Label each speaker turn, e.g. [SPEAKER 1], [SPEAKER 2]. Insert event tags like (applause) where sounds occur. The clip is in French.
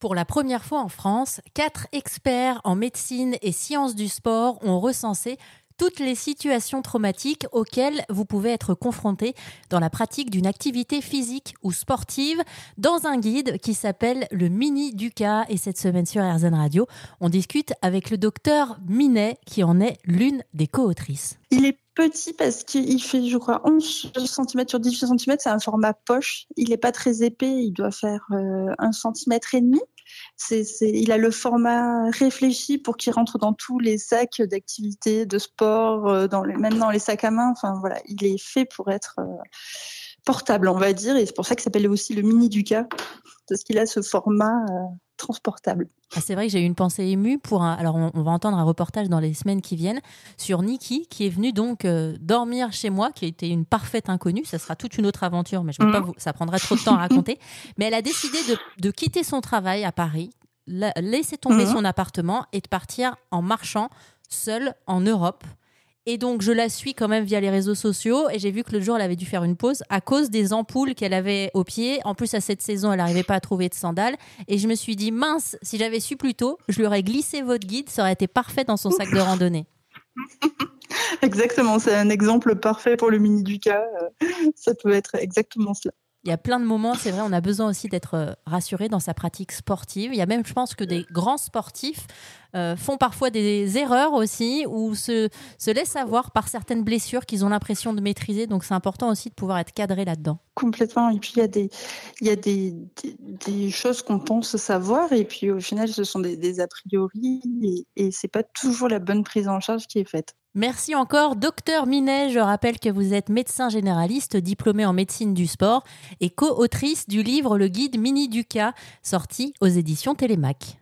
[SPEAKER 1] Pour la première fois en France, quatre experts en médecine et sciences du sport ont recensé toutes les situations traumatiques auxquelles vous pouvez être confronté dans la pratique d'une activité physique ou sportive dans un guide qui s'appelle le Mini Duca. Et cette semaine sur RZN Radio, on discute avec le docteur Minet qui en est l'une des co-autrices.
[SPEAKER 2] Il est petit parce qu'il fait, je crois, 11 cm sur 18 cm. C'est un format poche. Il n'est pas très épais. Il doit faire euh, 1 cm et demi. Il a le format réfléchi pour qu'il rentre dans tous les sacs d'activités, de sport, euh, dans même dans les sacs à main. Enfin voilà, il est fait pour être euh, portable, on va dire, et c'est pour ça qu'il s'appelle aussi le mini Duca, parce qu'il a ce format euh, transportable.
[SPEAKER 1] Ah, c'est vrai que j'ai eu une pensée émue pour un. Alors, on, on, va entendre un reportage dans les semaines qui viennent sur Niki, qui est venue donc euh, dormir chez moi, qui était une parfaite inconnue. Ça sera toute une autre aventure, mais je mmh. pas vous. Ça prendrait trop de temps à raconter. (laughs) mais elle a décidé de, de quitter son travail à Paris, la, laisser tomber mmh. son appartement et de partir en marchant seule en Europe. Et donc, je la suis quand même via les réseaux sociaux. Et j'ai vu que le jour, elle avait dû faire une pause à cause des ampoules qu'elle avait aux pieds. En plus, à cette saison, elle n'arrivait pas à trouver de sandales. Et je me suis dit, mince, si j'avais su plus tôt, je lui aurais glissé votre guide. Ça aurait été parfait dans son sac de randonnée. (laughs)
[SPEAKER 2] Exactement, c'est un exemple parfait pour le mini Duca. Ça peut être exactement cela.
[SPEAKER 1] Il y a plein de moments, c'est vrai, on a besoin aussi d'être rassuré dans sa pratique sportive. Il y a même, je pense, que des grands sportifs euh, font parfois des erreurs aussi ou se, se laissent avoir par certaines blessures qu'ils ont l'impression de maîtriser. Donc, c'est important aussi de pouvoir être cadré là-dedans.
[SPEAKER 2] Complètement. Et puis, il y a des, il y a des, des, choses qu'on pense savoir et puis au final, ce sont des, des a priori et, et c'est pas toujours la bonne prise en charge qui est faite.
[SPEAKER 1] Merci encore, docteur Minet. Je rappelle que vous êtes médecin généraliste, diplômé en médecine du sport et co-autrice du livre Le Guide Mini Duca, sorti aux éditions Télémac.